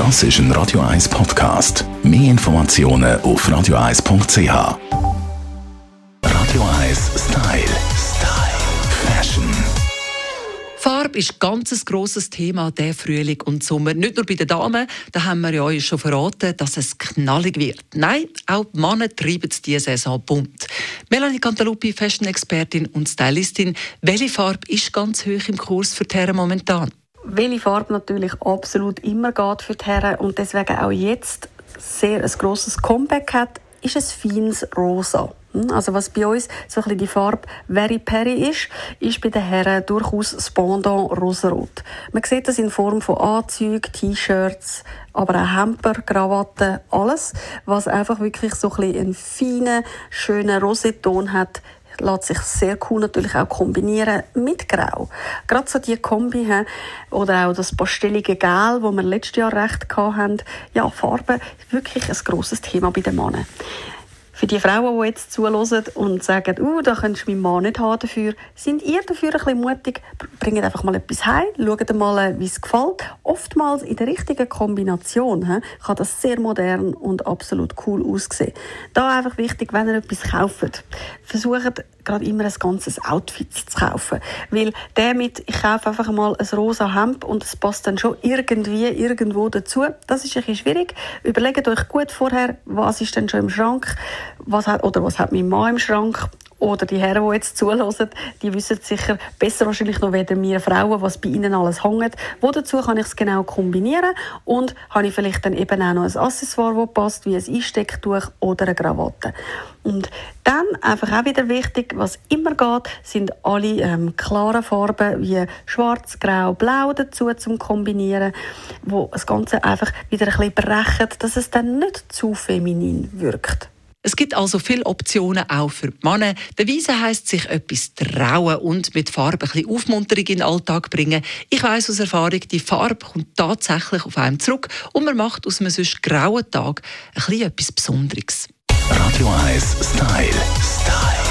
Das ist ein Radio 1 Podcast. Mehr Informationen auf radio1.ch. Radio 1 Style. Style. Fashion. Farbe ist ganz ein grosses Thema der Frühling und Sommer. Nicht nur bei den Damen, da haben wir ja euch schon verraten, dass es knallig wird. Nein, auch die Männer treiben es diese Saison bunt. Melanie Cantaluppi, Fashion-Expertin und Stylistin. Welche Farbe ist ganz hoch im Kurs für die momentan? Welche Farbe natürlich absolut immer geht für die Herren und deswegen auch jetzt sehr ein grosses Comeback hat, ist ein feines Rosa. Hm, also was bei uns so ein bisschen die Farbe Very Perry ist, ist bei den Herren durchaus das Pendant rosarot. Man sieht das in Form von Anzügen, T-Shirts, aber auch Hemper, Krawatten, alles, was einfach wirklich so ein bisschen einen feinen, schönen Roseton hat, lässt sich sehr cool natürlich auch kombinieren mit Grau. Gerade so die Kombi oder auch das pastellige Gel, wo wir letztes Jahr recht hatten. Ja, Farbe wirklich ein grosses Thema bei den Männern. Für die Frauen, die jetzt zuhören und sagen, uh, da könntest du meinen Mann nicht haben dafür, sind ihr dafür ein bisschen mutig, bringt einfach mal etwas heim, schaut mal, wie es gefällt. Oftmals in der richtigen Kombination he, kann das sehr modern und absolut cool aussehen. Da einfach wichtig, wenn ihr etwas kauft, versucht gerade immer ein ganzes Outfit zu kaufen. Weil der mit, ich kaufe einfach mal ein rosa Hemd und es passt dann schon irgendwie irgendwo dazu, das ist ein bisschen schwierig. Überlegt euch gut vorher, was ist denn schon im Schrank, was hat, oder was hat mein Mann im Schrank oder die Herren, die jetzt zuhören, die wissen sicher besser wahrscheinlich noch weder wir Frauen, was bei ihnen alles hängt. Wo dazu kann ich es genau kombinieren und habe ich vielleicht dann eben auch noch ein Accessoire, das passt, wie ein Einstecktuch oder eine Krawatte. Und dann einfach auch wieder wichtig, was immer geht, sind alle ähm, klaren Farben wie Schwarz, Grau, Blau dazu zum Kombinieren, wo das Ganze einfach wieder ein bisschen brechen, dass es dann nicht zu feminin wirkt. Es gibt also viele Optionen auch für die Männer. Der Weise heisst, sich etwas trauen und mit Farbe ein bisschen Aufmunterung in den Alltag bringen. Ich weiß aus Erfahrung, die Farbe kommt tatsächlich auf einem zurück und man macht aus einem sonst grauen Tag ein bisschen etwas Besonderes. Radio 1 Style. Style.